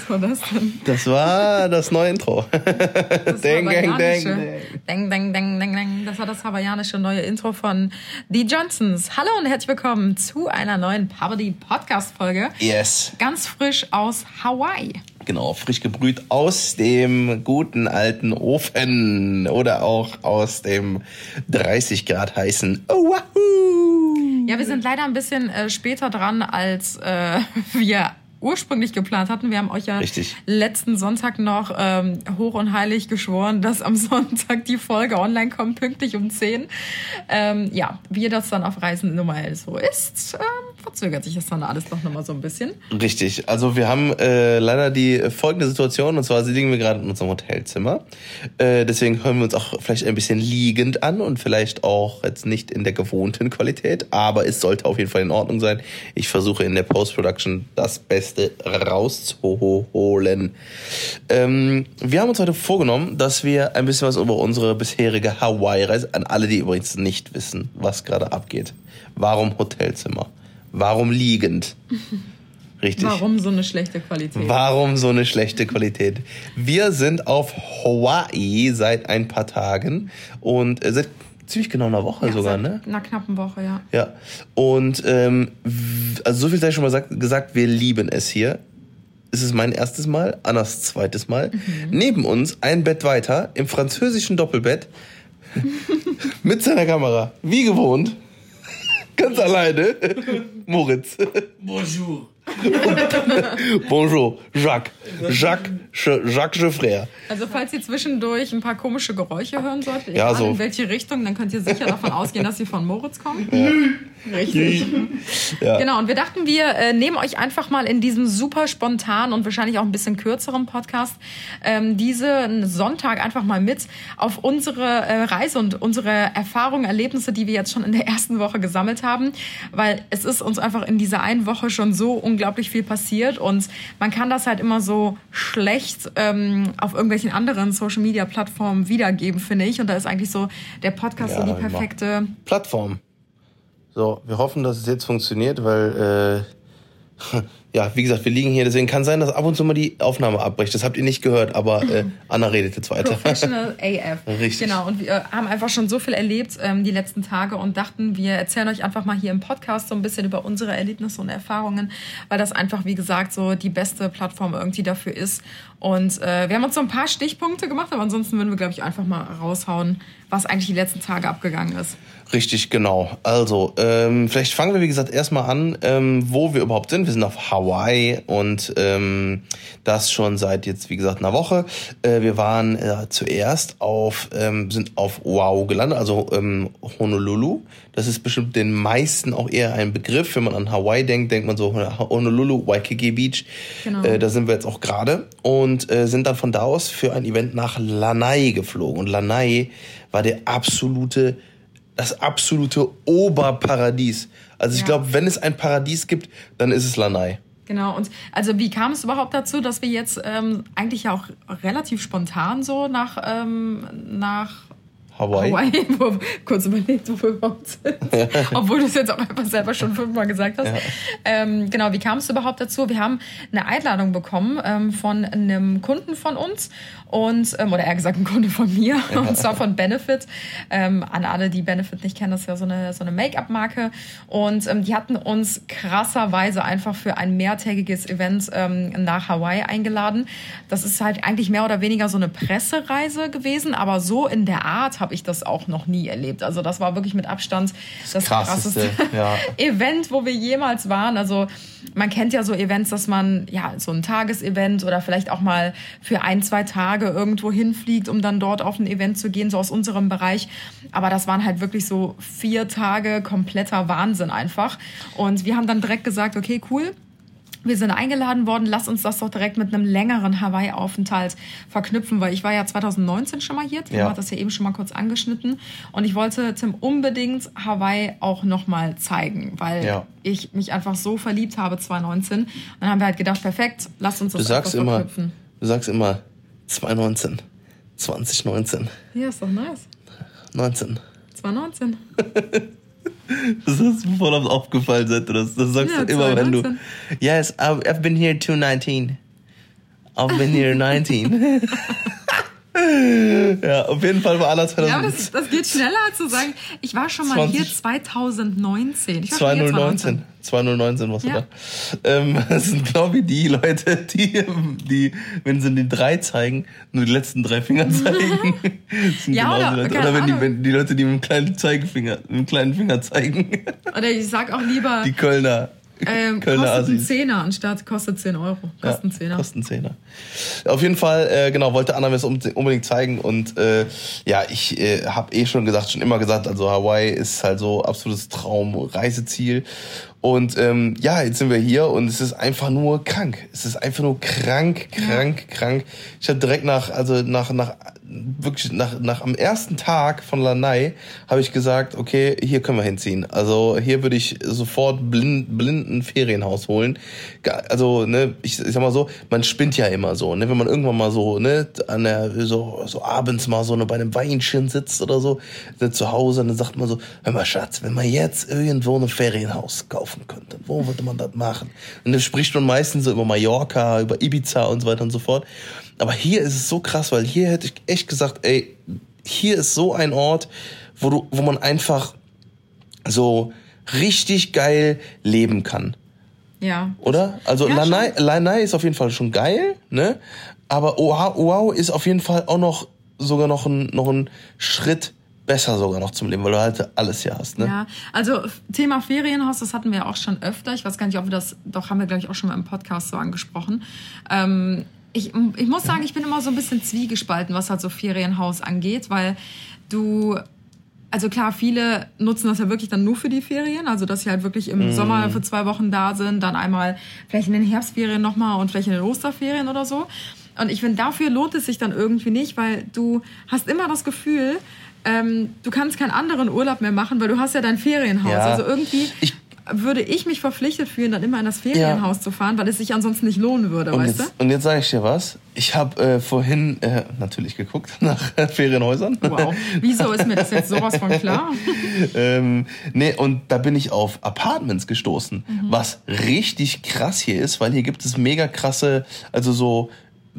Was war das denn? Das war das neue Intro. Das Ding, ding, ding, ding. Ding, ding, ding, ding. Das war das hawaiianische neue Intro von The Johnsons. Hallo und herzlich willkommen zu einer neuen Poverty Podcast Folge. Yes, Ganz frisch aus Hawaii. genau, frisch gebrüht aus dem guten alten Ofen oder auch aus dem 30 Grad heißen Oahu. Ja, wir sind leider ein bisschen äh, später dran, als äh, wir ursprünglich geplant hatten. Wir haben euch ja Richtig. letzten Sonntag noch ähm, hoch und heilig geschworen, dass am Sonntag die Folge online kommt, pünktlich um 10. Ähm, ja, wie das dann auf Reisen normal so ist, ähm, verzögert sich das dann alles doch nochmal so ein bisschen. Richtig, also wir haben äh, leider die folgende Situation, und zwar liegen wir gerade in unserem Hotelzimmer. Äh, deswegen hören wir uns auch vielleicht ein bisschen liegend an und vielleicht auch jetzt nicht in der gewohnten Qualität, aber es sollte auf jeden Fall in Ordnung sein. Ich versuche in der Post-Production das Beste rauszuholen. Ähm, wir haben uns heute vorgenommen, dass wir ein bisschen was über unsere bisherige Hawaii-Reise, an alle, die übrigens nicht wissen, was gerade abgeht. Warum Hotelzimmer? Warum liegend? Richtig. Warum so eine schlechte Qualität? Warum so eine schlechte Qualität? Wir sind auf Hawaii seit ein paar Tagen und äh, seit ziemlich genau einer Woche Ja, sogar, seit ne? Einer knappen Woche, ja. Ja. Und ähm, also so viel sei schon mal sagt, gesagt, wir lieben es hier. Es ist mein erstes Mal, Annas zweites Mal. Neben uns ein Bett weiter im französischen Doppelbett mit seiner Kamera, wie gewohnt, ganz alleine, Moritz. Bonjour. Bonjour, Jacques. Jacques, Jacques Geoffrey. Also falls ihr zwischendurch ein paar komische Geräusche hören solltet, Ja, so. in welche Richtung, dann könnt ihr sicher davon ausgehen, dass sie von Moritz kommen. Richtig. Ja. Genau, und wir dachten, wir äh, nehmen euch einfach mal in diesem super spontanen und wahrscheinlich auch ein bisschen kürzeren Podcast ähm, diesen Sonntag einfach mal mit auf unsere äh, Reise und unsere Erfahrungen, Erlebnisse, die wir jetzt schon in der ersten Woche gesammelt haben, weil es ist uns einfach in dieser einen Woche schon so unglaublich viel passiert und man kann das halt immer so schlecht ähm, auf irgendwelchen anderen Social-Media-Plattformen wiedergeben, finde ich. Und da ist eigentlich so der Podcast Ja, so die immer. perfekte... Plattform. So, wir hoffen, dass es jetzt funktioniert, weil, äh, ja, wie gesagt, wir liegen hier, deswegen kann sein, dass ab und zu mal die Aufnahme abbricht. Das habt ihr nicht gehört, aber äh, Anna redet jetzt weiter. Professional AF. Richtig. Genau, und wir haben einfach schon so viel erlebt ähm, die letzten Tage und dachten, wir erzählen euch einfach mal hier im Podcast so ein bisschen über unsere Erlebnisse und Erfahrungen, weil das einfach, wie gesagt, so die beste Plattform irgendwie dafür ist. Und äh, wir haben uns so ein paar Stichpunkte gemacht, aber ansonsten würden wir, glaube ich, einfach mal raushauen, was eigentlich die letzten Tage abgegangen ist. Richtig, genau. Also, ähm, vielleicht fangen wir, wie gesagt, erstmal an, ähm, wo wir überhaupt sind. Wir sind auf Hawaii und ähm, das schon seit jetzt, wie gesagt, einer Woche. Äh, wir waren äh, zuerst auf, ähm, sind auf Oahu gelandet, also ähm, Honolulu. Das ist bestimmt den meisten auch eher ein Begriff. Wenn man an Hawaii denkt, denkt man so Honolulu, Waikiki Beach. Genau. Äh, da sind wir jetzt auch gerade und äh, sind dann von da aus für ein Event nach Lanai geflogen. Und Lanai war der absolute das absolute Oberparadies. Also ich Ja. glaube, wenn es ein Paradies gibt, dann ist es Lanai. Genau, und also wie kam es überhaupt dazu, dass wir jetzt ähm, eigentlich ja auch relativ spontan so nach, ähm, nach Hawaii. Hawaii, wo, kurz überlegt, wo wir überhaupt sind. Obwohl du es jetzt auch einfach selber schon fünfmal gesagt hast. Ähm, genau, wie kam es überhaupt dazu? Wir haben eine Einladung bekommen ähm, von einem Kunden von uns und ähm, oder eher gesagt ein Kunde von mir und zwar von Benefit. Ähm, an alle, die Benefit nicht kennen, das ist ja so eine so eine Make-up-Marke und ähm, die hatten uns krasserweise einfach für ein mehrtägiges Event ähm, nach Hawaii eingeladen. Das ist halt eigentlich mehr oder weniger so eine Pressereise gewesen, aber so in der Art habe ich das auch noch nie erlebt. Also das war wirklich mit Abstand das, Krasseste, krasseste ja. Event, wo wir jemals waren. Also man kennt ja so Events, dass man ja so ein Tagesevent oder vielleicht auch mal für ein, zwei Tage irgendwo hinfliegt, um dann dort auf ein Event zu gehen, so aus unserem Bereich. Aber das waren halt wirklich so vier Tage kompletter Wahnsinn einfach. Und wir haben dann direkt gesagt, okay, cool, wir sind eingeladen worden, lass uns das doch direkt mit einem längeren Hawaii-Aufenthalt verknüpfen, weil ich war ja 2019 schon mal hier, Tim Ja. hat das ja eben schon mal kurz angeschnitten und ich wollte Tim unbedingt Hawaii auch nochmal zeigen, weil Ja. ich mich einfach so verliebt habe 2019 und dann haben wir halt gedacht, perfekt, lass uns das Du sagst immer, verknüpfen. du sagst immer 2019, 2019, Ja, ist doch nice. 19. 2019. Das ist mir voll aufgefallen, seit du das, das sagst Ja, du immer, wenn du. 2019. Yes, I've, I've been here 219. I've been here 19. ja, auf jeden Fall war Anna Ja, aber das, 2019. das geht schneller zu sagen, ich war schon mal 20. hier 2019. Ich war schon hier 2019. 2019 warst du Ja. da. Ähm, das sind genau wie die Leute, die, die, wenn sie die drei zeigen, nur die letzten drei Finger zeigen. Das sind Ja, oder- oder wenn die, wenn die Leute, die mit dem kleinen Zeigefinger, mit dem kleinen Finger zeigen. Oder ich sag auch lieber, Die Kölner. Ähm, Kölner kostet einen. Zehner anstatt kostet 10 Euro. Kostet einen Zehner. Kostet Zehner. Auf jeden Fall, äh, genau, wollte Anna mir das unbedingt unbedingt zeigen und äh, ja, ich äh, habe eh schon gesagt, schon immer gesagt, also Hawaii ist halt so absolutes Traumreiseziel und ähm, ja, jetzt sind wir hier und es ist einfach nur krank. Es ist einfach nur krank, krank, krank. Ich habe direkt nach, also nach, nach wirklich nach, nach am ersten Tag von Lanai habe ich gesagt, okay, hier können wir hinziehen. Also hier würde ich sofort blind, blinden Ferienhaus holen. Also ne, ich, ich sag mal so, man spinnt ja immer so, ne, wenn man irgendwann mal so ne an der so so abends mal so ne, bei einem Weinchen sitzt oder so ne, zu Hause, dann sagt man so, hör mal Schatz, wenn man jetzt irgendwo ein Ferienhaus kaufen könnte, wo würde man das machen? Und dann spricht man meistens so über Mallorca, über Ibiza und so weiter und so fort. Aber hier ist es so krass, weil hier hätte ich echt gesagt, ey, hier ist so ein Ort, wo du, wo man einfach so richtig geil leben kann, Ja. oder? Also Ja, Lanai, Lanai ist auf jeden Fall schon geil, ne? Aber Oahu Oahu ist auf jeden Fall auch noch sogar noch ein, noch ein Schritt besser sogar noch zum Leben, weil du halt alles hier hast, ne? Ja, also Thema Ferienhaus, das hatten wir auch schon öfter. Ich weiß gar nicht, ob wir das, doch haben wir, glaube ich, auch schon mal im Podcast so angesprochen. Ähm, ich, ich muss sagen, ich bin immer so ein bisschen zwiegespalten, was halt so Ferienhaus angeht, weil du, also klar, viele nutzen das ja wirklich dann nur für die Ferien, also dass sie halt wirklich im Sommer für zwei Wochen da sind, dann einmal vielleicht in den Herbstferien nochmal und vielleicht in den Osterferien oder so. Und ich finde, dafür lohnt es sich dann irgendwie nicht, weil du hast immer das Gefühl, ähm, du kannst keinen anderen Urlaub mehr machen, weil du hast ja dein Ferienhaus. Ja. Also irgendwie Ich- würde ich mich verpflichtet fühlen, dann immer in das Ferienhaus zu fahren, weil es sich ansonsten nicht lohnen würde, Und weißt jetzt, und jetzt sage ich dir was. Ich habe äh, vorhin äh, natürlich geguckt nach äh, Ferienhäusern. du? Wow. Wieso ist mir das jetzt sowas von klar? ähm, nee, und da bin ich auf Apartments gestoßen, Mhm. was richtig krass hier ist, weil hier gibt es mega krasse, also so,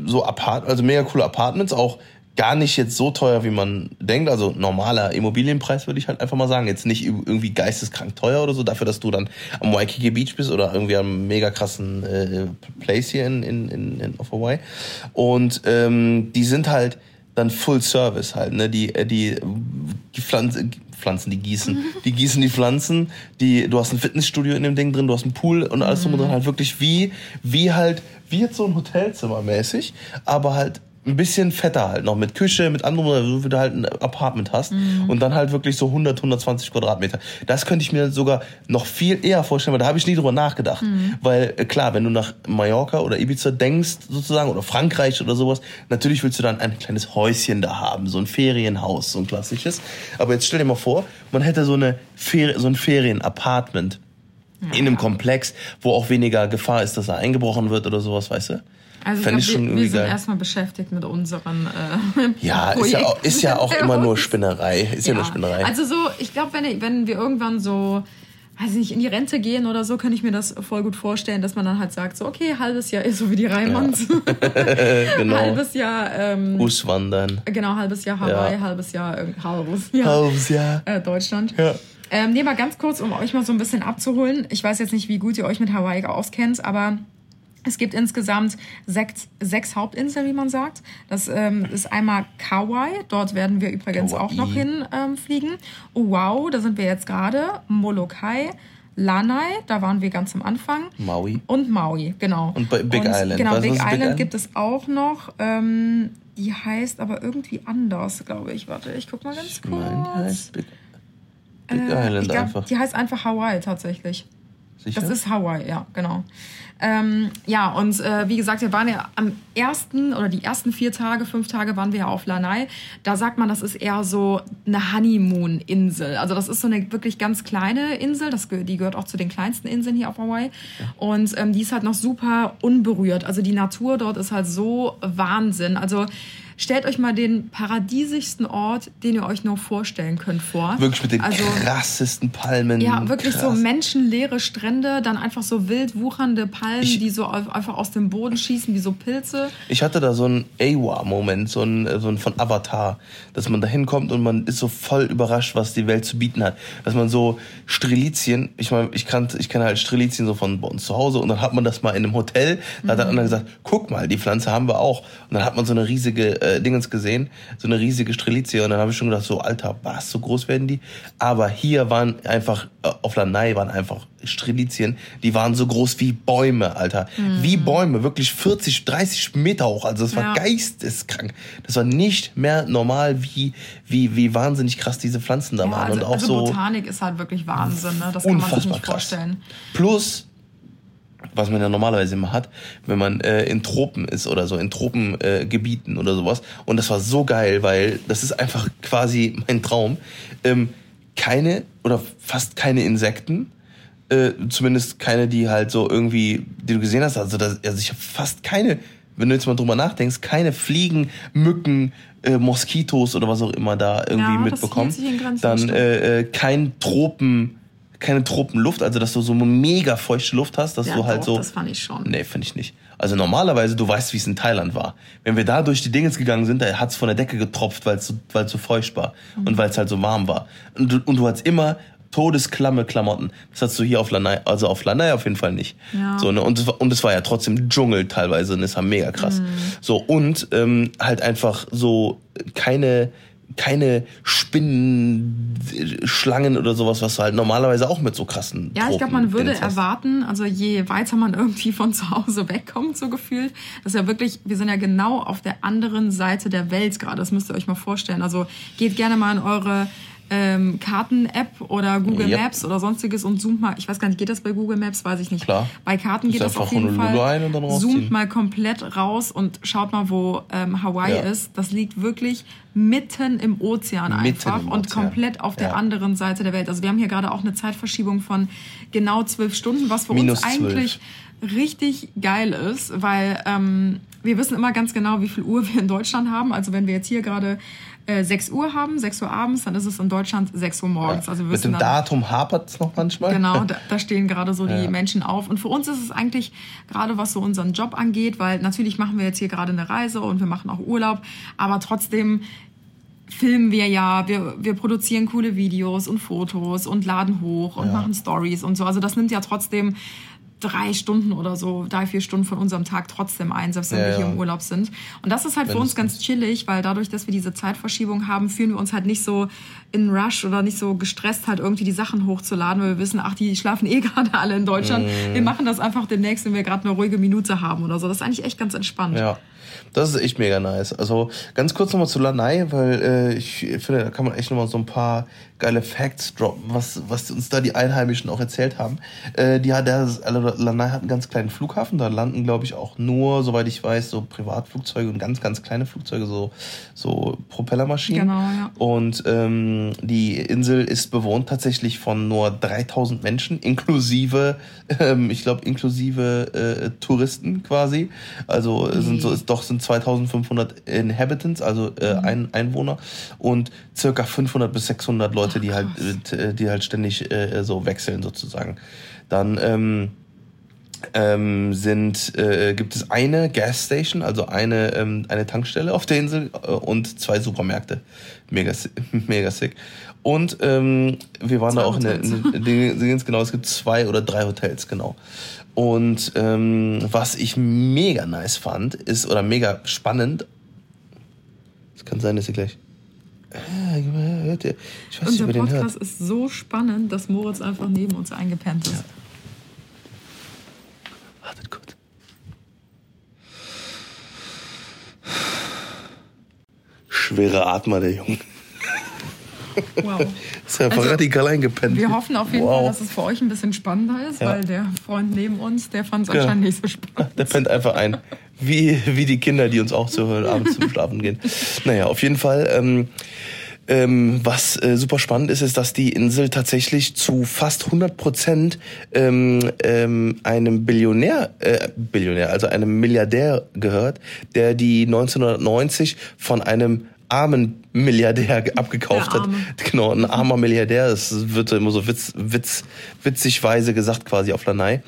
so Apart also mega coole Apartments, auch gar nicht jetzt so teuer, wie man denkt. Also normaler Immobilienpreis würde ich halt einfach mal sagen. Jetzt nicht irgendwie geisteskrank teuer oder so, dafür, dass du dann am Waikiki Beach bist oder irgendwie am mega krassen äh, Place hier in, in, in, in auf Hawaii. Und ähm, die sind halt dann Full Service halt, ne? Die, äh, die, die Pflanzen, Pflanzen, die gießen. Die gießen die Pflanzen, die, du hast ein Fitnessstudio in dem Ding drin, du hast einen Pool und alles drum und dran, halt wirklich wie, wie halt, wie jetzt so ein Hotelzimmer mäßig, aber halt ein bisschen fetter halt noch mit Küche, mit anderem, so wie du halt ein Apartment hast und dann halt wirklich so 100, 120 Quadratmeter. Das könnte ich mir sogar noch viel eher vorstellen, weil da habe ich nie drüber nachgedacht. Weil äh, klar, wenn du nach Mallorca oder Ibiza denkst sozusagen oder Frankreich oder sowas, natürlich willst du dann ein kleines Häuschen da haben, so ein Ferienhaus, so ein klassisches. Aber jetzt stell dir mal vor, man hätte so eine Fer so ein Ferienapartment in einem Komplex, wo auch weniger Gefahr ist, dass er eingebrochen wird oder sowas, weißt du? Also ich ich glaub, schon wir, wir sind erstmal beschäftigt mit unseren äh, Ja, ist ja, auch, ist ja auch immer nur Spinnerei. Ist ja, nur Spinnerei. Also so, ich glaube, wenn, wenn wir irgendwann so, weiß ich nicht, in die Rente gehen oder so, kann ich mir das voll gut vorstellen, dass man dann halt sagt, so, okay, halbes Jahr, so wie die Reimanns, genau. halbes Jahr, ähm, Auswandern. genau, halbes Jahr Hawaii, Ja. halbes Jahr, irgend- halbes Jahr Halbes Jahr. äh, Deutschland. Ja. Ähm, nee, mal ganz kurz, um euch mal so ein bisschen abzuholen. Ich weiß jetzt nicht, wie gut ihr euch mit Hawaii auskennt, aber es gibt insgesamt sechs, sechs Hauptinseln, wie man sagt. Das ähm, ist einmal Kauai, dort werden wir übrigens Kauai. auch noch hinfliegen. Ähm. Oahu, da sind wir jetzt gerade. Molokai, Lanai, da waren wir ganz am Anfang. Maui. Und Maui, genau. Und Big Island. Genau, du, Big was ist Big Island Island? gibt es auch noch. Ähm, die heißt aber irgendwie anders, glaube ich. Warte, ich guck mal ganz kurz. Nein, die heißt Big, Big Äh, Island glaub, einfach. Die heißt einfach Hawaii tatsächlich. Sicher? Das ist Hawaii, ja, genau. Ähm, ja, und äh, wie gesagt, wir waren ja am ersten oder die ersten vier Tage, fünf Tage waren wir ja auf Lanai. Da sagt man, das ist eher so eine Honeymoon-Insel. Also das ist so eine wirklich ganz kleine Insel. Das, die gehört auch zu den kleinsten Inseln hier auf Hawaii. Und ähm, die ist halt noch super unberührt. Also die Natur dort ist halt so Wahnsinn. Also stellt euch mal den paradiesigsten Ort, den ihr euch nur vorstellen könnt, vor. Wirklich mit den also, krassesten Palmen. ja, wirklich so krass. menschenleere Strände, dann einfach so wild wuchernde Palmen, Ich- die so einfach aus dem Boden schießen wie so Pilze. Ich hatte da so einen AWA-Moment, so einen, so einen von Avatar, dass man da hinkommt und man ist so voll überrascht, was die Welt zu bieten hat. Dass man so Strelizien, ich meine, ich kannte, ich kenne halt Strelizien so von bei uns zu Hause und dann hat man das mal in einem Hotel, da hat der andere gesagt, guck mal, die Pflanze haben wir auch. Und dann hat man so eine riesige äh, Dingens gesehen, so eine riesige Strelizie und dann habe ich schon gedacht, so Alter, was, so groß werden die? Aber hier waren einfach, äh, auf Lanai waren einfach Strelizien, die waren so groß wie Bäume, Alter. Wie Bäume, wirklich 40, 30 Meter hoch. Also das war Ja. geisteskrank. Das war nicht mehr normal, wie, wie, wie wahnsinnig krass diese Pflanzen da Ja, waren. also, und auch also so Botanik ist halt wirklich Wahnsinn, ne? Das kann man sich nicht krass. vorstellen. Plus, was man ja normalerweise immer hat, wenn man äh, in Tropen ist oder so, in Tropengebieten äh, oder sowas. Und das war so geil, weil das ist einfach quasi mein Traum. Ähm, keine oder fast keine Insekten. Äh, zumindest keine, die halt so irgendwie, die du gesehen hast. Also, das, also ich habe fast keine, wenn du jetzt mal drüber nachdenkst, keine Fliegen, Mücken, äh, Moskitos oder was auch immer da irgendwie Ja, mitbekommen. Dann äh, äh, kein Tropen, keine Tropenluft, also dass du so mega feuchte Luft hast, dass Ja, du halt doch, so. das fand ich schon. Nee, finde ich nicht. Also normalerweise, du weißt, wie es in Thailand war. Wenn wir da durch die Dinges gegangen sind, da hat's von der Decke getropft, weil es so, weil's so feucht war Mhm. und weil es halt so warm war. Und du, und du hattest immer todesklamme Klamotten. Das hast du hier auf Lanai, also auf Lanai auf jeden Fall nicht. Ja. So, ne? und, es war, und es war ja trotzdem Dschungel teilweise und es war mega krass. Mhm. So, und ähm, halt einfach so keine keine Spinnen, Schlangen oder sowas, was du halt normalerweise auch mit so krassen Ja, ich glaube, man würde erwarten, also je weiter man irgendwie von zu Hause wegkommt, so gefühlt, dass ja wirklich, wir sind ja genau auf der anderen Seite der Welt gerade. Das müsst ihr euch mal vorstellen. Also geht gerne mal in eure ähm, Karten-App oder Google Yep. Maps oder sonstiges und zoomt mal, ich weiß gar nicht, geht das bei Google Maps? Weiß ich nicht. Klar. Bei Karten Ist geht das auf jeden Fall. ein und dann rausziehen. Zoomt mal komplett raus und schaut mal, wo ähm, Hawaii Ja. ist. Das liegt wirklich mitten im Ozean Mitten einfach im und Ozean. komplett auf der Ja. anderen Seite der Welt. Also wir haben hier gerade auch eine Zeitverschiebung von genau zwölf Stunden, was für Minus uns eigentlich richtig geil ist, weil ähm, wir wissen immer ganz genau, wie viel Uhr wir in Deutschland haben. Also wenn wir jetzt hier gerade äh, 6 Uhr haben, 6 Uhr abends, dann ist es in Deutschland 6 Uhr morgens. Also wir Mit dem dann, Datum hapert's noch manchmal. Genau, da, da stehen gerade so die Ja. Menschen auf. Und für uns ist es eigentlich gerade, was so unseren Job angeht, weil natürlich machen wir jetzt hier gerade eine Reise und wir machen auch Urlaub, aber trotzdem filmen wir ja, wir, wir produzieren coole Videos und Fotos und laden hoch und Ja. machen Stories und so. Also das nimmt ja trotzdem drei Stunden oder so, drei, vier Stunden von unserem Tag trotzdem ein, selbst wenn Ja, wir hier ja. im Urlaub sind. Und das ist halt für uns ganz chillig, weil dadurch, dass wir diese Zeitverschiebung haben, fühlen wir uns halt nicht so in Rush oder nicht so gestresst, halt irgendwie die Sachen hochzuladen, weil wir wissen, ach, die schlafen eh gerade alle in Deutschland. Mhm. Wir machen das einfach demnächst, wenn wir gerade eine ruhige Minute haben oder so. Das ist eigentlich echt ganz entspannt. Ja, das ist echt mega nice. Also ganz kurz nochmal zu Lanai, weil äh, ich finde, da kann man echt nochmal so ein paar geile Facts droppen, was, was uns da die Einheimischen auch erzählt haben. Äh, die hat, der, also Lanai hat einen ganz kleinen Flughafen, da landen, glaube ich, auch nur, soweit ich weiß, so Privatflugzeuge und ganz, ganz kleine Flugzeuge, so, so Propellermaschinen. Genau, ja. Und ähm, die Insel ist bewohnt tatsächlich von nur 3000 Menschen, inklusive, ähm, ich glaube, inklusive äh, Touristen quasi. Also sind so, es doch sind 2500 Inhabitants, also äh, Mhm. ein, Einwohner und circa 500 bis 600 Leute, die halt, äh, die halt ständig äh, so wechseln sozusagen. Dann ähm, ähm, sind, äh, gibt es eine Gasstation, also eine, ähm, eine Tankstelle auf der Insel äh, und zwei Supermärkte. Mega, mega sick. Und ähm, wir waren Zwei da auch in der, Hotels. in der, ganz genau, es gibt zwei oder drei Hotels, genau. Und ähm, was ich mega nice fand, ist, oder mega spannend, es kann sein, dass ihr gleich. Äh, hört ihr? Ich weiß nicht, Unser hört. Podcast ist so spannend, dass Moritz einfach neben uns eingepennt ist. Wartet kurz. Schwere Atmer, der Junge. Wow. Ist ja einfach Also, radikal eingepennt. Wir hoffen auf jeden wow. Fall, dass es für euch ein bisschen spannender ist, Ja. weil der Freund neben uns, der fand es Ja. anscheinend nicht so spannend. Der pennt einfach ein. Wie, wie die Kinder, die uns auch zuhören, abends zum Schlafen gehen. Naja, auf jeden Fall. Ähm, ähm, was äh, super spannend ist, ist, dass die Insel tatsächlich zu fast 100 Prozent ähm, ähm, einem Billionär, äh, Billionär, also einem Milliardär gehört, der die 1990 von einem armen Milliardär ge- abgekauft hat. Genau, ein armer Milliardär. Das wird immer so witz, witz, witzigweise gesagt quasi auf Lanai.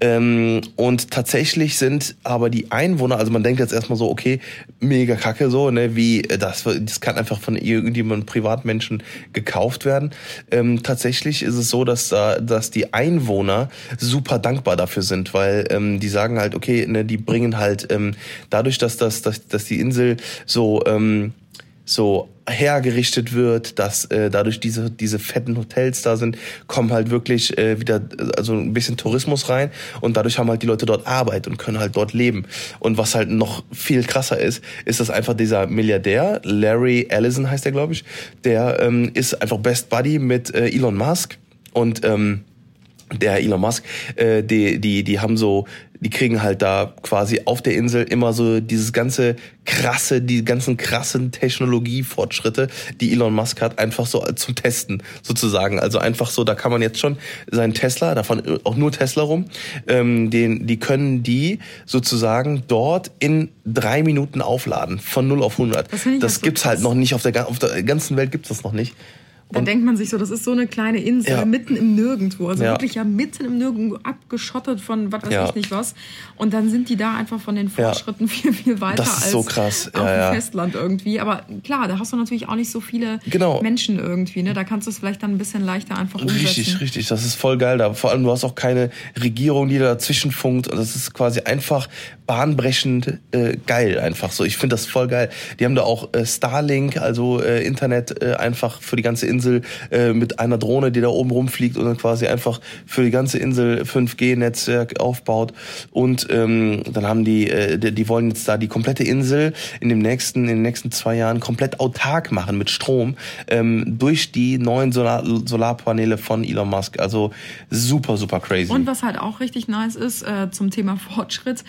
Ähm, und tatsächlich sind aber die Einwohner, also man denkt jetzt erstmal so, okay, mega kacke so, ne, wie äh, das, das kann einfach von irgendjemandem Privatmenschen gekauft werden. Ähm, tatsächlich ist es so, dass da, dass die Einwohner super dankbar dafür sind, weil ähm, die sagen halt, okay, ne, die bringen halt ähm, dadurch, dass das, dass, dass die Insel so ähm, so hergerichtet wird, dass äh, dadurch diese diese fetten Hotels da sind, kommen halt wirklich äh, wieder also ein bisschen Tourismus rein und dadurch haben halt die Leute dort Arbeit und können halt dort leben. Und was halt noch viel krasser ist, ist, dass einfach dieser Milliardär Larry Ellison heißt der glaube ich, der ähm, ist einfach Best Buddy mit äh, Elon Musk und ähm, der Elon Musk, äh, die, die, die haben so, die kriegen halt da quasi auf der Insel immer so dieses ganze krasse, die ganzen krassen Technologiefortschritte, die Elon Musk hat, einfach so zum Testen sozusagen. Also einfach so, da kann man jetzt schon seinen Tesla, davon auch nur Tesla rum, ähm, den, die können die sozusagen dort in drei Minuten aufladen, von 0 auf 100. Das das so gibt's halt noch nicht auf der, auf der ganzen Welt gibt's das noch nicht. Da denkt man sich so, das ist so eine kleine Insel Ja. mitten im Nirgendwo. Also Ja. wirklich ja mitten im Nirgendwo abgeschottet von was weiß Ja. ich nicht was. Und dann sind die da einfach von den Fortschritten viel, viel weiter Das ist als so krass. auf dem. Festland irgendwie. Aber klar, da hast du natürlich auch nicht so viele Genau. Menschen irgendwie. Ne? Da kannst du es vielleicht dann ein bisschen leichter einfach umsetzen. Richtig, richtig. Das ist voll geil. Da vor allem du hast auch keine Regierung, die da dazwischen funkt. Das ist quasi einfach bahnbrechend äh, geil einfach so. Ich finde das voll geil. Die haben da auch äh, Starlink, also äh, Internet äh, einfach für die ganze Insel äh, mit einer Drohne, die da oben rumfliegt und dann quasi einfach für die ganze Insel 5G-Netzwerk aufbaut. Und ähm, dann haben die, äh, die, die wollen jetzt da die komplette Insel in dem nächsten, in den nächsten zwei Jahren komplett autark machen mit Strom ähm, durch die neuen Solar Solarpaneele von Elon Musk. Also super, super crazy. Und was halt auch richtig nice ist äh, zum Thema Fortschritt,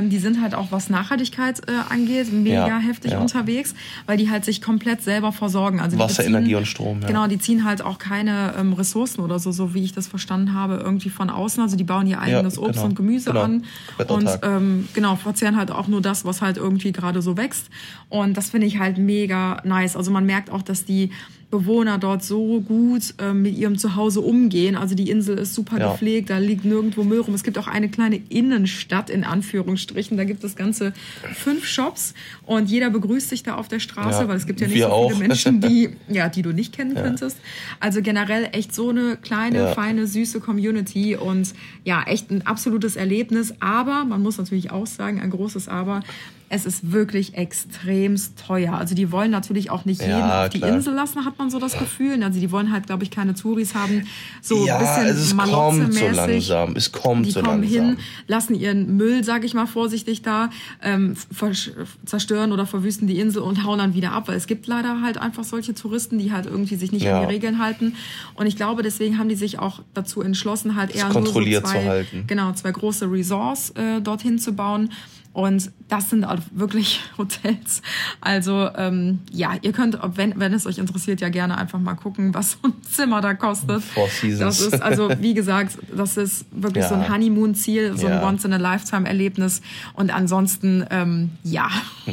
ähm, die sind halt auch was Nachhaltigkeit äh, angeht mega Ja, heftig ja. unterwegs, weil die halt sich komplett selber versorgen. Also Wasser, beziehen- Energie und Strom, ja. Genau, die ziehen halt auch keine ähm, Ressourcen oder so, so wie ich das verstanden habe, irgendwie von außen. Also die bauen ihr eigenes Obst genau, und Gemüse genau. an und ähm, genau verzehren halt auch nur das, was halt irgendwie gerade so wächst. Und das finde ich halt mega nice. Also man merkt auch, dass die Bewohner dort so gut ähm, mit ihrem Zuhause umgehen. Also die Insel ist super Ja. gepflegt, da liegt nirgendwo Müll rum. Es gibt auch eine kleine Innenstadt in Anführungsstrichen. Da gibt es ganze fünf Shops und jeder begrüßt sich da auf der Straße, Ja, weil es gibt ja nicht so auch. viele Menschen, die ja, die du nicht kennen könntest. Also generell echt so eine kleine, Ja. feine, süße Community und ja, echt ein absolutes Erlebnis. Aber man muss natürlich auch sagen, ein großes Aber. Es ist wirklich extremst teuer. Also die wollen natürlich auch nicht jeden Ja, auf die klar. Insel lassen, hat man so das Gefühl. Also die wollen halt, glaube ich, keine Touris haben. So ja, ein bisschen es ist- kommt so langsam. Es kommt Die so kommen langsam. hin, lassen ihren Müll, sage ich mal vorsichtig da, ähm, zerstören oder verwüsten die Insel und hauen dann wieder ab, weil es gibt leider halt einfach solche Touristen, die halt irgendwie sich nicht Ja. an die Regeln halten. Und ich glaube, deswegen haben die sich auch dazu entschlossen, halt eher nur so zwei, zu halten. genau zwei große Resorts äh, dorthin zu bauen. Und das sind auch wirklich Hotels. Also ähm, ja, ihr könnt, ob- wenn, wenn es euch interessiert, ja gerne einfach mal gucken, was so ein Zimmer da kostet. Four Seasons. Das ist also, wie gesagt, das ist wirklich so Ja. ein Honeymoon-Ziel, so ein Ja. Once-in-a-Lifetime-Erlebnis. Und ansonsten, ähm, ja.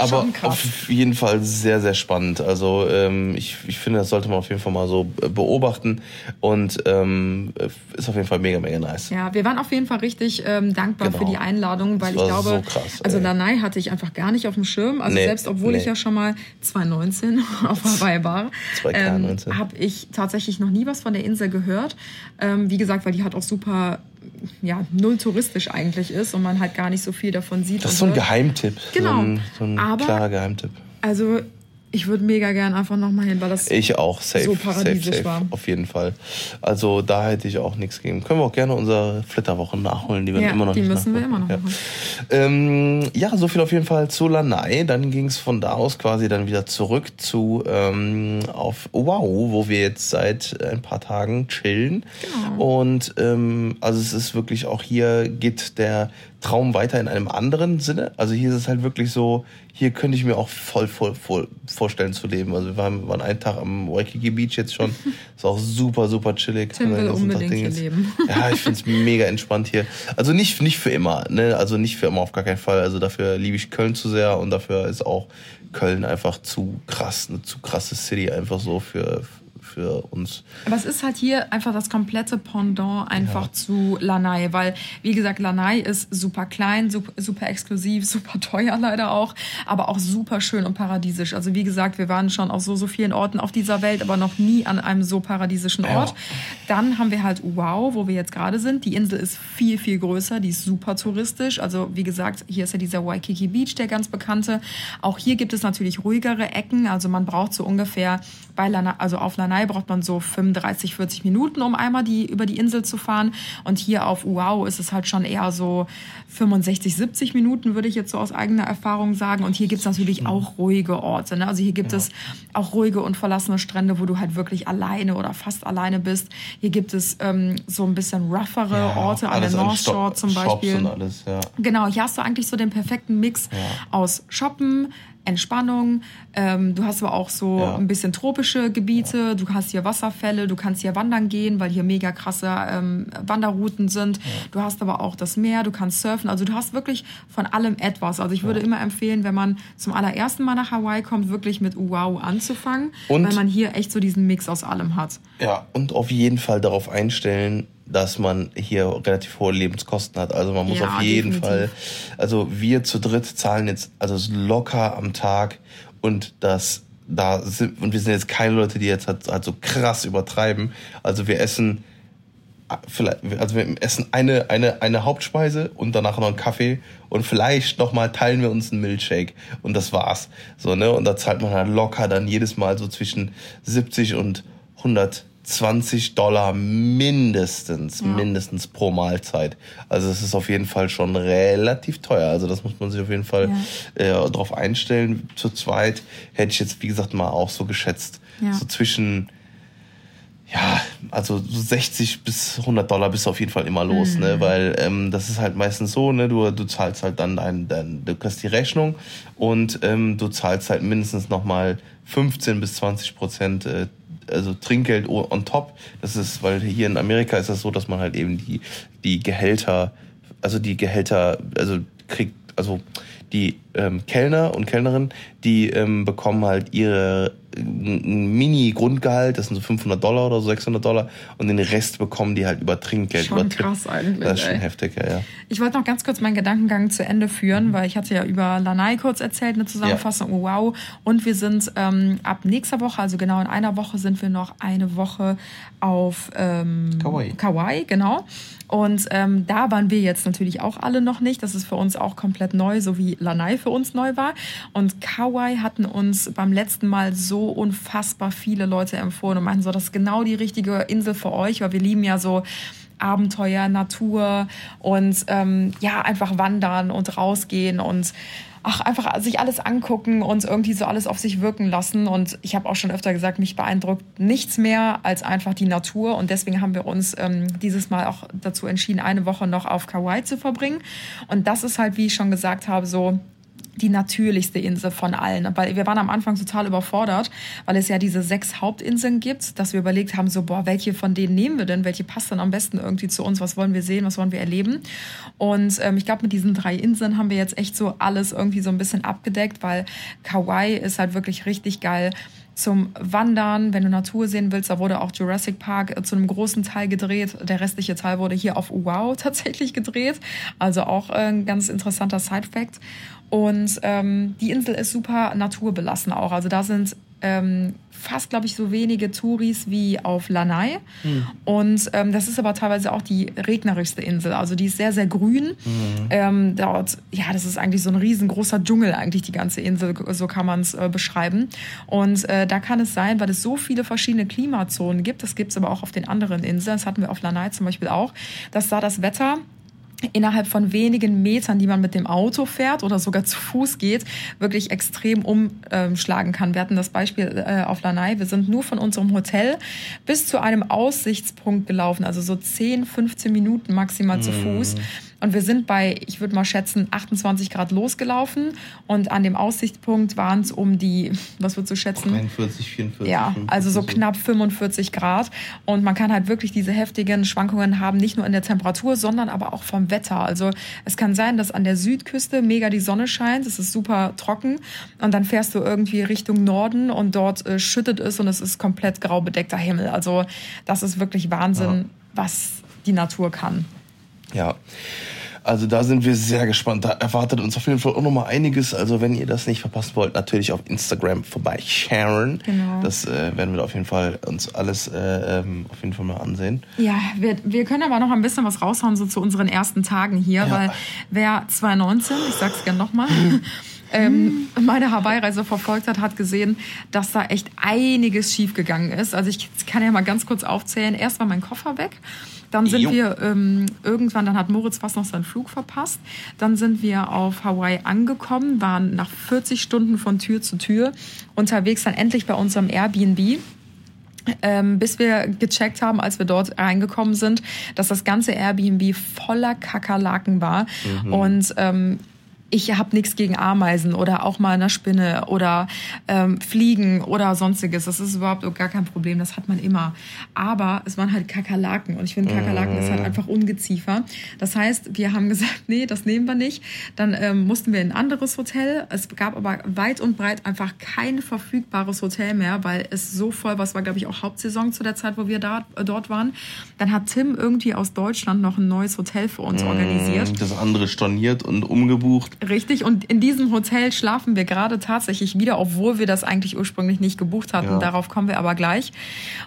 Aber auf jeden Fall sehr, sehr spannend. Also ähm, ich, ich finde, das sollte man auf jeden Fall mal so äh, beobachten und ähm, ist auf jeden Fall mega, mega nice. Ja, wir waren auf jeden Fall richtig ähm, dankbar Genau. für die Einladung, weil Das ich glaube, so krass, also. Lanai hatte ich einfach gar nicht auf dem Schirm. Also Nee, selbst obwohl ich nee. ja schon mal 2019 auf Hawaii war, 2019. habe ich tatsächlich noch nie was von der Insel gehört. Ähm, wie gesagt, weil die halt auch super ja, null touristisch eigentlich ist und man halt gar nicht so viel davon sieht. Das ist so ein. Geheimtipp. Genau. So ein, so ein Aber- klarer Geheimtipp. Also Ich würde mega gern einfach nochmal hin, weil das Ich auch, safe. so safe, paradiesisch safe, war. Auf jeden Fall. Also da hätte ich auch nichts gegen. Können wir auch gerne unsere Flitterwoche nachholen, die wir Ja, immer noch die nicht müssen wir immer noch ja. Ähm, ja, so viel auf jeden Fall zu Lanai. Dann ging es von da aus quasi dann wieder zurück zu ähm, auf Wow, wo wir jetzt seit ein paar Tagen chillen. Genau. Und ähm, also es ist wirklich auch hier geht der Traum weiter in einem anderen Sinne. Also hier ist es halt wirklich so, hier könnte ich mir auch voll, voll, voll vorstellen zu leben. Also wir waren, waren einen Tag am Waikiki Beach jetzt schon. Ist auch super, super chillig. Tim will unbedingt hier leben. Ja, ich find's mega entspannt hier. Also nicht, nicht für immer, ne? Also nicht für immer auf gar keinen Fall. Also dafür liebe ich Köln zu sehr und dafür ist auch Köln einfach zu krass, eine zu krasse City einfach so für, für uns. Aber es ist halt hier einfach das komplette Pendant einfach zu Lanai, weil, wie gesagt, Lanai ist super klein, super, super exklusiv, super teuer leider auch, aber auch super schön und paradiesisch. Also wie gesagt, wir waren schon auf so, so vielen Orten auf dieser Welt, aber noch nie an einem so paradiesischen Ja. Ort. Dann haben wir halt Wow, wo wir jetzt gerade sind. Die Insel ist viel, viel größer, die ist super touristisch. Also wie gesagt, hier ist ja dieser Waikiki Beach, der ganz bekannte. Auch hier gibt es natürlich ruhigere Ecken. Also man braucht so ungefähr bei Lanai, also auf Lanai braucht man so 35, 40 Minuten, um einmal die, über die Insel zu fahren. Und hier auf Wow ist es halt schon eher so 65, 70 Minuten, würde ich jetzt so aus eigener Erfahrung sagen. Und hier gibt es natürlich auch ruhige Orte. Ne? Also hier gibt es auch ruhige und verlassene Strände, wo du halt wirklich alleine oder fast alleine bist. Hier gibt es ähm, so ein bisschen roughere Orte an der North Shore zum Shops Beispiel. und alles, ja. Genau, hier hast du eigentlich so den perfekten Mix aus Shoppen, Entspannung. Ähm, du hast aber auch so Ja. ein bisschen tropische Gebiete. Du hast hier Wasserfälle, du kannst hier wandern gehen, weil hier mega krasse ähm, Wanderrouten sind. Du hast aber auch das Meer, du kannst surfen. Also du hast wirklich von allem etwas. Also ich würde immer empfehlen, wenn man zum allerersten Mal nach Hawaii kommt, wirklich mit Wow anzufangen, Und- weil man hier echt so diesen Mix aus allem hat. Ja, und auf jeden Fall darauf einstellen, dass man hier relativ hohe Lebenskosten hat. Also man muss Ja, auf jeden definitiv. Fall, also wir zu dritt zahlen jetzt also locker am Tag und das da sind und wir sind jetzt keine Leute, die jetzt halt, halt so krass übertreiben. Also wir essen vielleicht also wir essen eine eine eine Hauptspeise und danach noch einen Kaffee und vielleicht noch mal teilen wir uns einen Milkshake und das war's. So, ne? Und da zahlt man halt locker dann jedes Mal so zwischen 70 und 120 Dollar mindestens, mindestens pro Mahlzeit. Also es ist auf jeden Fall schon relativ teuer. Also das muss man sich auf jeden Fall äh, darauf einstellen. Zu zweit hätte ich jetzt, wie gesagt, mal auch so geschätzt, Ja. so zwischen ja, also so 60 bis 100 Dollar bist du auf jeden Fall immer los, Mhm. ne? Weil ähm, das ist halt meistens so, ne? Du, du zahlst halt dann dein, dein, du kriegst die Rechnung und ähm, du zahlst halt mindestens nochmal 15 bis 20 Prozent äh, also Trinkgeld on top. Das ist, weil hier in Amerika ist das so, dass man halt eben die, die Gehälter, also die Gehälter, also kriegt, also die ähm, Kellner und Kellnerinnen, die ähm, bekommen halt ihre äh, Mini-Grundgehalt, das sind so 500 Dollar oder so 600 Dollar und den Rest bekommen die halt über Trinkgeld. Schon über Tipp. krass eigentlich, Das ist schon ey. heftig, ja, ja. Ich wollte noch ganz kurz meinen Gedankengang zu Ende führen, weil ich hatte ja über Lanai kurz erzählt, eine Zusammenfassung. Oh, wow. Und wir sind ähm, ab nächster Woche, also genau in einer Woche, sind wir noch eine Woche auf ähm, Kauai. Kauai, genau. Und ähm, da waren wir jetzt natürlich auch alle noch nicht. Das ist für uns auch komplett neu, so wie Lanai für uns neu war. Und Kauai hatten uns beim letzten Mal so unfassbar viele Leute empfohlen und meinten so, das ist genau die richtige Insel für euch, weil wir lieben ja so Abenteuer, Natur und ähm, ja, einfach wandern und rausgehen und ach, einfach sich alles angucken und irgendwie so alles auf sich wirken lassen. Und ich habe auch schon öfter gesagt, mich beeindruckt nichts mehr als einfach die Natur. Und deswegen haben wir uns ähm, dieses Mal auch dazu entschieden, eine Woche noch auf Kauai zu verbringen. Und das ist halt, wie ich schon gesagt habe, so die natürlichste Insel von allen. Weil wir waren am Anfang total überfordert, weil es ja diese sechs Hauptinseln gibt, dass wir überlegt haben, so, boah, welche von denen nehmen wir denn? Welche passt dann am besten irgendwie zu uns? Was wollen wir sehen? Was wollen wir erleben? Und ähm, ich glaube, mit diesen drei Inseln haben wir jetzt echt so alles irgendwie so ein bisschen abgedeckt, weil Kauai ist halt wirklich richtig geil zum Wandern, wenn du Natur sehen willst. Da wurde auch Jurassic Park äh, zu einem großen Teil gedreht. Der restliche Teil wurde hier auf Wow tatsächlich gedreht. Also auch äh, ein ganz interessanter Side-Fact. Und ähm, die Insel ist super naturbelassen auch. Also da sind ähm, fast, glaube ich, so wenige Touris wie auf Lanai. Hm. Und ähm, das ist aber teilweise auch die regnerischste Insel. Also die ist sehr, sehr grün. Hm. Ähm, dort, ja, das ist eigentlich so ein riesengroßer Dschungel, eigentlich die ganze Insel, so kann man es äh, beschreiben. Und äh, da kann es sein, weil es so viele verschiedene Klimazonen gibt, das gibt es aber auch auf den anderen Inseln, das hatten wir auf Lanai zum Beispiel auch, dass da das Wetter innerhalb von wenigen Metern, die man mit dem Auto fährt oder sogar zu Fuß geht, wirklich extrem umschlagen kann. Wir hatten das Beispiel äh, auf Lanai. Wir sind nur von unserem Hotel bis zu einem Aussichtspunkt gelaufen, also so 10, 15 Minuten maximal zu Fuß. Und wir sind bei, ich würde mal schätzen, 28 Grad losgelaufen. Und an dem Aussichtspunkt waren es um die, was würdest du schätzen? 41, 44. Ja, 45, also so knapp 45 Grad. Und man kann halt wirklich diese heftigen Schwankungen haben, nicht nur in der Temperatur, sondern aber auch vom Wetter. Also es kann sein, dass an der Südküste mega die Sonne scheint, es ist super trocken und dann fährst du irgendwie Richtung Norden und dort äh, schüttet es und es ist komplett grau bedeckter Himmel. Also das ist wirklich Wahnsinn, Ja. was die Natur kann. Ja. Also da sind wir sehr gespannt. Da erwartet uns auf jeden Fall auch noch mal einiges. Also wenn ihr das nicht verpassen wollt, natürlich auf Instagram vorbeishauen. Genau. Das äh, werden wir auf jeden Fall uns alles äh, ähm, auf jeden Fall mal ansehen. Ja, wir, wir können aber noch ein bisschen was raushauen so zu unseren ersten Tagen hier, Ja. weil wer 2019, ich sag's gern nochmal, ähm, meine Hawaii-Reise verfolgt hat, hat gesehen, dass da echt einiges schiefgegangen ist. Also ich kann ja mal ganz kurz aufzählen. Erst war mein Koffer weg. Dann sind Jo. wir ähm, irgendwann, dann hat Moritz fast noch seinen Flug verpasst. Dann sind wir auf Hawaii angekommen, waren nach 40 Stunden von Tür zu Tür unterwegs, dann endlich bei unserem Airbnb ähm, bis wir gecheckt haben, als wir dort reingekommen sind, dass das ganze Airbnb voller Kakerlaken war. Und ähm, ich habe nichts gegen Ameisen oder auch mal eine Spinne oder ähm, Fliegen oder sonstiges. Das ist überhaupt gar kein Problem, das hat man immer. Aber es waren halt Kakerlaken und ich finde, Kakerlaken ist halt einfach Ungeziefer. Das heißt, wir haben gesagt, nee, das nehmen wir nicht. Dann ähm, mussten wir in ein anderes Hotel. Es gab aber weit und breit einfach kein verfügbares Hotel mehr, weil es so voll war. Es war, glaube ich, auch Hauptsaison zu der Zeit, wo wir da, äh, dort waren. Dann hat Tim irgendwie aus Deutschland noch ein neues Hotel für uns organisiert. Das andere storniert und umgebucht. Richtig, und in diesem Hotel schlafen wir gerade tatsächlich wieder, obwohl wir das eigentlich ursprünglich nicht gebucht hatten. Ja. Darauf kommen wir aber gleich.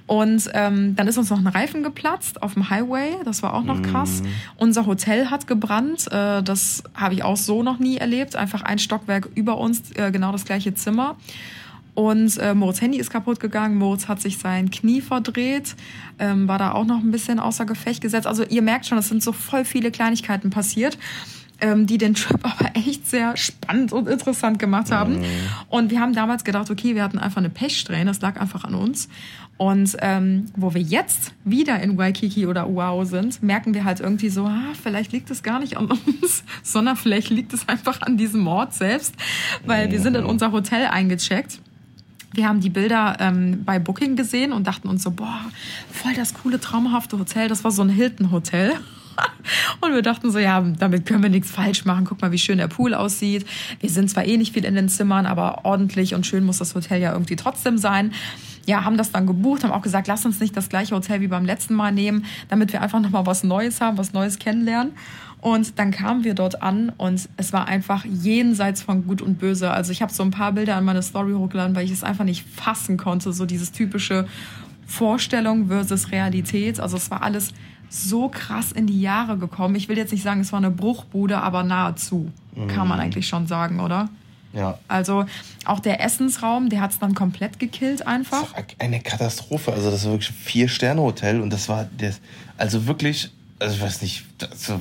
Und ähm, dann ist uns noch ein Reifen geplatzt auf dem Highway. Das war auch noch krass. Unser Hotel hat gebrannt. Äh, das habe ich auch so noch nie erlebt. Einfach ein Stockwerk über uns, äh, genau das gleiche Zimmer. Und äh, Moritz Handy ist kaputt gegangen. Moritz hat sich sein Knie verdreht, ähm, war da auch noch ein bisschen außer Gefecht gesetzt. Also ihr merkt schon, es sind so voll viele Kleinigkeiten passiert, ähm, die den Trip aber echt sehr spannend und interessant gemacht haben. Und wir haben damals gedacht, okay, wir hatten einfach eine Pechsträhne, das lag einfach an uns. Und ähm, wo wir jetzt wieder in Waikiki oder Oahu sind, merken wir halt irgendwie so, ah, vielleicht liegt es gar nicht an uns, sondern vielleicht liegt es einfach an diesem Mord selbst, weil wir sind in unser Hotel eingecheckt. Wir haben die Bilder ähm, bei Booking gesehen und dachten uns so, boah, voll das coole, traumhafte Hotel. Das war so ein Hilton-Hotel. Und wir dachten so, ja, damit können wir nichts falsch machen. Guck mal, wie schön der Pool aussieht. Wir sind zwar eh nicht viel in den Zimmern, aber ordentlich und schön muss das Hotel ja irgendwie trotzdem sein. Ja, haben das dann gebucht, haben auch gesagt, lass uns nicht das gleiche Hotel wie beim letzten Mal nehmen, damit wir einfach nochmal was Neues haben, was Neues kennenlernen. Und dann kamen wir dort an und es war einfach jenseits von Gut und Böse. Also ich habe so ein paar Bilder an meine Story hochgeladen, weil ich es einfach nicht fassen konnte. So dieses typische Vorstellung versus Realität. Also es war alles so krass in die Jahre gekommen. Ich will jetzt nicht sagen, es war eine Bruchbude, aber nahezu. Kann man eigentlich schon sagen, oder? Ja. Also auch der Essensraum, der hat es dann komplett gekillt einfach. Das war eine Katastrophe. Also das war wirklich ein Vier-Sterne-Hotel und das war das, also wirklich, also ich weiß nicht,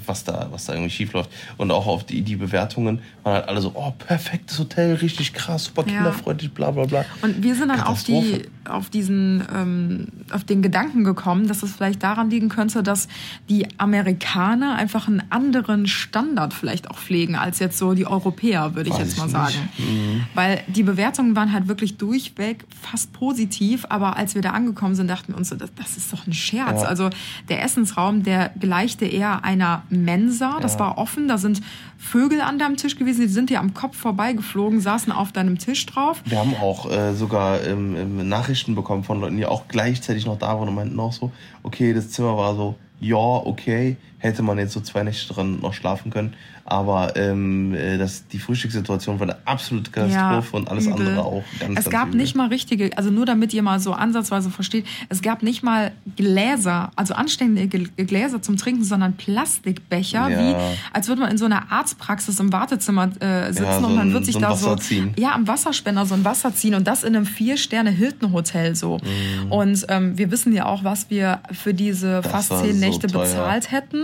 was da, was da irgendwie schief läuft. Und auch auf die, die Bewertungen waren halt alle so, oh, perfektes Hotel, richtig krass, super Ja. kinderfreundlich, bla bla bla. Und wir sind dann auf die. Auf diesen, ähm, auf den Gedanken gekommen, dass es vielleicht daran liegen könnte, dass die Amerikaner einfach einen anderen Standard vielleicht auch pflegen als jetzt so die Europäer, würde ich Weiß jetzt mal sagen. Mhm. Weil die Bewertungen waren halt wirklich durchweg fast positiv, aber als wir da angekommen sind, dachten wir uns so, das, das ist doch ein Scherz. Ja. Also der Essensraum, der gleichte eher einer Mensa, das Ja. war offen, da sind Vögel an deinem Tisch gewesen, die sind dir am Kopf vorbeigeflogen, saßen auf deinem Tisch drauf. Wir haben auch äh, sogar ähm, ähm, Nachrichten bekommen von Leuten, die auch gleichzeitig noch da waren und meinten auch so, okay, das Zimmer war so, ja, okay, hätte man jetzt so zwei Nächte dran noch schlafen können. Aber ähm, äh, das, die Frühstückssituation war eine absolute Katastrophe und alles übel. andere auch ganz, Es ganz gab übel. nicht mal richtige, also nur damit ihr mal so ansatzweise versteht, es gab nicht mal Gläser, also anständige Gl- Gläser zum Trinken, sondern Plastikbecher, Ja. wie als würde man in so einer Arztpraxis im Wartezimmer äh, sitzen Ja, so und man wird sich so da Wasser so ziehen. ja am Wasserspender so ein Wasser ziehen und das in einem vier Sterne Hilton Hotel so. Mhm. Und ähm, wir wissen ja auch, was wir für diese Das fast zehn so Nächte teuer. bezahlt hätten.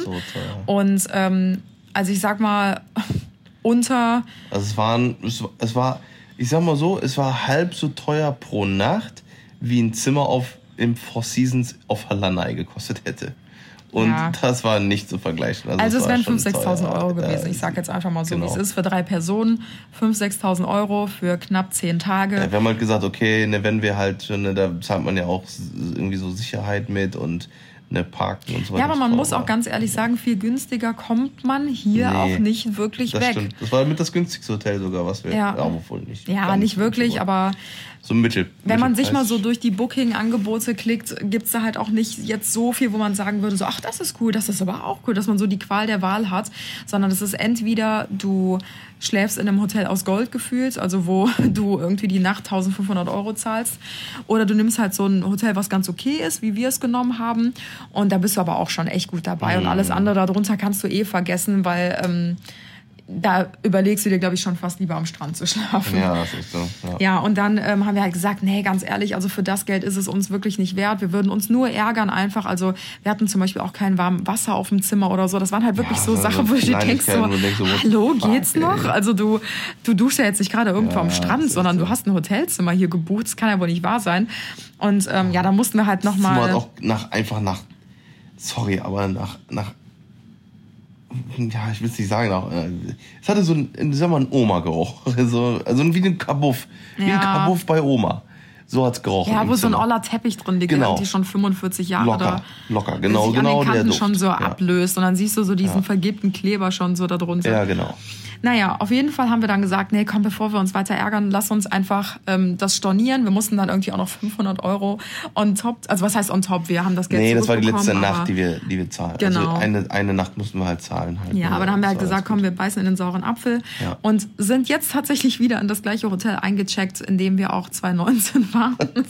Und ähm, also ich sag mal unter Also es waren, es, es war, ich sag mal so, es war halb so teuer pro Nacht, wie ein Zimmer auf im Four Seasons auf Halanai gekostet hätte. Und Ja. das war nicht zu vergleichen. Also es war wären schon 5.000, 6.000 teuer. Euro gewesen. Ja, Ich sag jetzt einfach mal so, wie genau. es ist. Für drei Personen 5.000, 6.000 Euro für knapp 10 Tage. Ja, wir haben halt gesagt, okay, ne, wenn wir halt, ne, da zahlt man ja auch irgendwie so Sicherheit mit und ne Parken und so weiter. Ja, aber man muss war- auch ganz ehrlich sagen, viel günstiger kommt man hier Nee, auch nicht wirklich das weg. Stimmt. Das war mit das günstigste Hotel sogar, was wir. Ja. obwohl nicht. Ja, nicht wirklich, so. aber So mittel. wenn man sich mal so durch die Booking-Angebote klickt, gibt's da halt auch nicht jetzt so viel, wo man sagen würde, so, ach, das ist cool, das ist aber auch cool, dass man so die Qual der Wahl hat, sondern es ist entweder du schläfst in einem Hotel aus Gold gefühlt, also wo du irgendwie die Nacht 1500 Euro zahlst, oder du nimmst halt so ein Hotel, was ganz okay ist, wie wir es genommen haben, und da bist du aber auch schon echt gut dabei und Mhm. alles andere darunter kannst du eh vergessen, weil ähm, da überlegst du dir, glaube ich, schon fast lieber am Strand zu schlafen. Ja, das ist so. Ja. Ja, und dann ähm, haben wir halt gesagt, nee, ganz ehrlich, also für das Geld ist es uns wirklich nicht wert. Wir würden uns nur ärgern einfach. Also wir hatten zum Beispiel auch kein warmes Wasser auf dem Zimmer oder so. Das waren halt wirklich Ja, so Sachen, wo du denkst, so, du denkst hallo, geht's ey? noch? Also du, du duschst ja jetzt nicht gerade irgendwo Ja, am Strand, sondern so. du hast ein Hotelzimmer hier gebucht. Das kann ja wohl nicht wahr sein. Und ähm, ja, da mussten wir halt nochmal... auch nach, einfach nach, sorry, aber nach, nach, ja, ich will es nicht sagen, nach, äh, es hatte so einen, sag mal, einen Oma-Geruch. So, also wie ein Kabuff. Wie ein Ja. Kabuff bei Oma. So hat's gerochen. Ja, wo so ein oller Teppich drin liegt, Genau. der irgendwie schon 45 Jahre Locker, da locker, genau, sich genau an den der Kanten Duft. schon so Ja. ablöst. Und dann siehst du so diesen vergilbten Kleber schon so da drunter. Ja, genau. Naja, auf jeden Fall haben wir dann gesagt, nee, komm, bevor wir uns weiter ärgern, lass uns einfach ähm, das stornieren. Wir mussten dann irgendwie auch noch 500 Euro on top, also was heißt on top? Wir haben das Geld Nee, das war die letzte Nacht, die wir, die wir zahlen. Genau. Also eine, eine Nacht mussten wir halt zahlen. Halt. Ja, aber dann haben wir halt gesagt, komm, wir beißen in den sauren Apfel Ja. und sind jetzt tatsächlich wieder in das gleiche Hotel eingecheckt, in dem wir auch 2019 waren.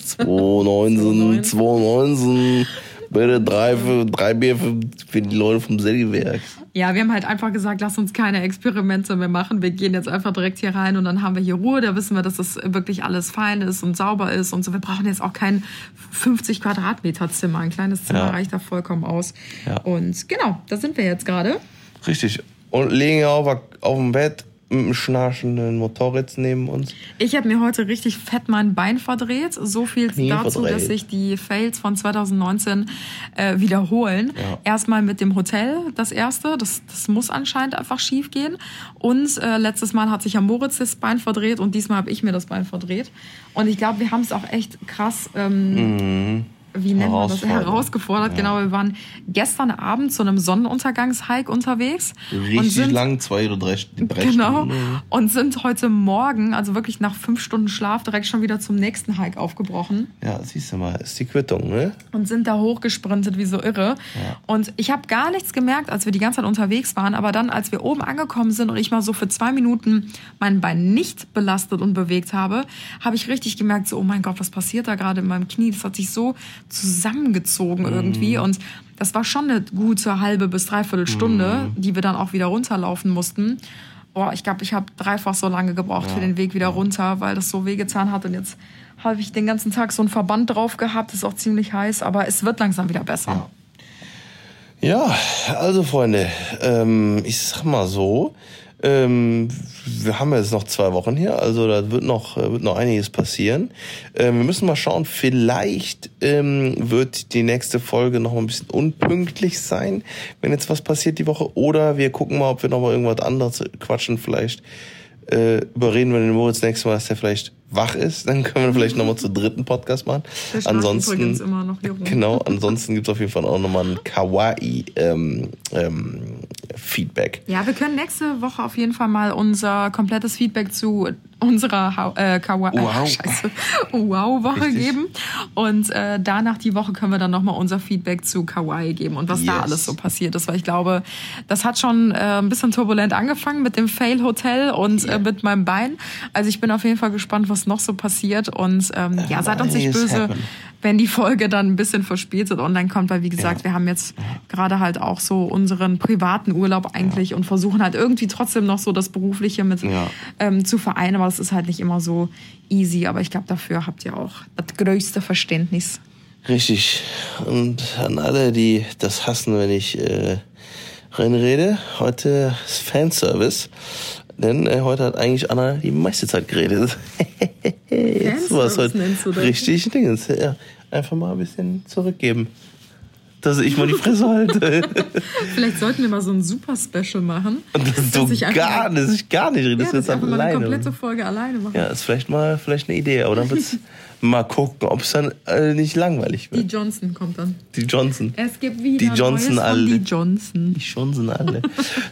2019, 2019. Bitte drei, für, drei Bier für, für die Leute vom Sägewerk. Ja, wir haben halt einfach gesagt, lass uns keine Experimente mehr machen. Wir gehen jetzt einfach direkt hier rein und dann haben wir hier Ruhe. Da wissen wir, dass das wirklich alles fein ist und sauber ist und so. Wir brauchen jetzt auch kein 50 Quadratmeter Zimmer. Ein kleines Zimmer Ja. reicht da vollkommen aus. Ja. Und genau, da sind wir jetzt gerade. Richtig. Und liegen auf, auf dem Bett mit einem schnarchenden Motorrad neben uns. Ich habe mir heute richtig fett mein Bein verdreht. So viel Knie dazu, verdreht. dass sich die Fails von 2019 äh, wiederholen. Ja. Erstmal mit dem Hotel, das erste. Das, das muss anscheinend einfach schief gehen. Und äh, letztes Mal hat sich ja Moritz das Bein verdreht und diesmal habe ich mir das Bein verdreht. Und ich glaube, wir haben es auch echt krass. Ähm, wie nennt man das? Herausgefordert. Ja. genau. Wir waren gestern Abend zu einem Sonnenuntergangshike unterwegs. und Richtig sind lang, zwei oder drei, drei Genau. Stunden. Und sind heute Morgen, also wirklich nach fünf Stunden Schlaf, direkt schon wieder zum nächsten Hike aufgebrochen Ja, siehst du mal, ist die Quittung, ne? und sind da hochgesprintet wie so irre. Und ich habe gar nichts gemerkt, als wir die ganze Zeit unterwegs waren, aber dann, als wir oben angekommen sind und ich mal so für zwei Minuten mein Bein nicht belastet und bewegt habe, habe ich richtig gemerkt, so, oh mein Gott, was passiert da gerade in meinem Knie? Das hat sich so zusammengezogen irgendwie. Und das war schon eine gute halbe bis dreiviertel Stunde, die wir dann auch wieder runterlaufen mussten. Boah, ich glaube, ich habe dreifach so lange gebraucht für den Weg wieder runter, weil das so wehgetan hat. Und jetzt habe ich den ganzen Tag so einen Verband drauf gehabt, ist auch ziemlich heiß, aber es wird langsam wieder besser. Ja, also Freunde, ähm, ich sag mal so, ähm, wir haben jetzt noch zwei Wochen hier, also da wird noch, äh, wird noch einiges passieren. Ähm, wir müssen mal schauen, vielleicht ähm, wird die nächste Folge noch ein bisschen unpünktlich sein, wenn jetzt was passiert die Woche. Oder wir gucken mal, ob wir noch mal irgendwas anderes quatschen, vielleicht äh, überreden wir den Moritz nächstes Mal, dass der vielleicht wach ist. Dann können wir vielleicht noch mal zu dritten Podcast machen. Der Ansonsten immer noch hier rum. Genau, ansonsten gibt's auf jeden Fall auch nochmal ein Kawaii ähm, ähm, Feedback. Ja, wir können nächste Woche auf jeden Fall mal unser komplettes Feedback zu unserer ha äh, Kawa äh, Wow. Scheiße. Wow-Woche Richtig. geben. Und äh, danach die Woche können wir dann nochmal unser Feedback zu Kawaii geben und was da Yes. alles so passiert ist. Weil ich glaube, das hat schon äh, ein bisschen turbulent angefangen mit dem Fail-Hotel und äh, mit meinem Bein. Also ich bin auf jeden Fall gespannt, was noch so passiert. Und ähm, ja, seid uns nicht böse, happen. Wenn die Folge dann ein bisschen verspätet online kommt, weil wie gesagt, Ja. wir haben jetzt gerade halt auch so unseren privaten Urlaub eigentlich und versuchen halt irgendwie trotzdem noch so das Berufliche mit Ja. ähm, zu vereinen, aber es ist halt nicht immer so easy. Aber ich glaube, dafür habt ihr auch das größte Verständnis. Richtig. Und an alle, die das hassen, wenn ich äh, reinrede, heute ist Fanservice. Denn äh, heute hat eigentlich Anna die meiste Zeit geredet. Jetzt war es heute richtig Dingens. Ja, einfach mal ein bisschen zurückgeben. Dass ich mal die Fresse halte. Vielleicht sollten wir mal so ein super Special machen. Und das du Dass ich gar, mal- dass ich gar nicht rede. Ja, Das ist einfach mal eine alleine. komplette Folge alleine machen. Ja, ist vielleicht mal vielleicht eine Idee, aber dann wird's mal gucken, ob es dann äh, nicht langweilig Die wird. Johnson kommt dann. Die Johnson. Es gibt wieder Die Johnson Neues alle. die Johnson. Die Johnson alle.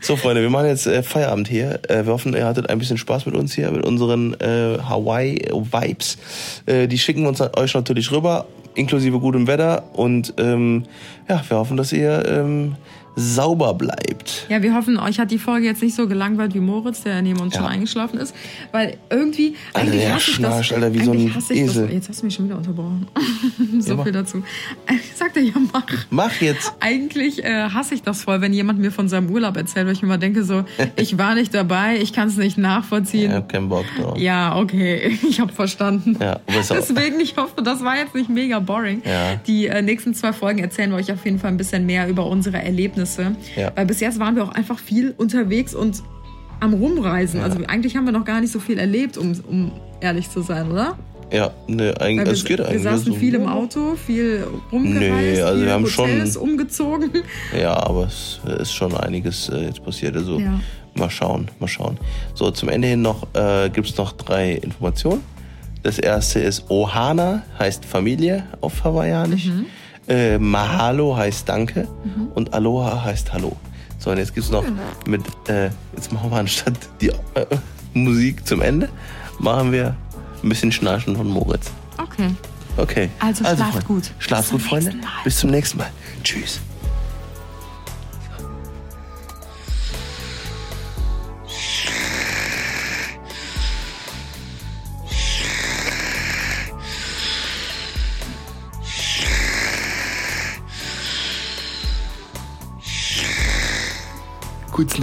So, Freunde, wir machen jetzt äh, Feierabend hier. Äh, wir hoffen, ihr hattet ein bisschen Spaß mit uns hier, mit unseren äh, Hawaii-Vibes. Äh, die schicken wir uns euch natürlich rüber, inklusive gutem Wetter. Und ähm, ja, wir hoffen, dass ihr ähm, sauber bleibt. Ja, wir hoffen, euch hat die Folge jetzt nicht so gelangweilt wie Moritz, der neben uns Ja. schon eingeschlafen ist. Weil irgendwie, Alter, eigentlich hasse ich das. Alter, wie so ein ich Esel. Das, jetzt hast du mich schon wieder unterbrochen. so Ja, viel dazu. Sagt er ja, mach. Mach jetzt. Eigentlich äh, hasse ich das voll, wenn jemand mir von seinem Urlaub erzählt, weil ich mir immer denke so, ich war nicht dabei, ich kann es nicht Ich nachvollziehen. hab keinen Bock drauf. Ja, okay, ich habe verstanden. Ja, Deswegen, ich hoffe, das war jetzt nicht mega boring. Ja. Die äh, nächsten zwei Folgen erzählen wir euch auf jeden Fall ein bisschen mehr über unsere Erlebnisse. Ja. Weil bis jetzt waren wir auch einfach viel unterwegs und am Rumreisen. Also eigentlich haben wir noch gar nicht so viel erlebt, um, um ehrlich zu sein, oder? Ja, ne, eigentlich, Weil es wir, geht wir eigentlich. saßen so. viel im Auto, viel rumgereist, Nee, also wir haben schon- Hotels umgezogen. Ja, aber es ist schon einiges äh, jetzt passiert. Also Ja. mal schauen, mal schauen. So, zum Ende hin noch äh, gibt es noch drei Informationen. Das erste ist Ohana, heißt Familie auf Hawaiianisch. Äh, Mahalo heißt Danke und Aloha heißt Hallo. So, und jetzt gibt's noch mit, äh, jetzt machen wir anstatt die äh, Musik zum Ende, machen wir ein bisschen Schnarchen von Moritz. Okay. Okay. Also schlaft Freunde, gut. Schlaft gut, Freunde. Bis zum nächsten Mal. Tschüss. Gutes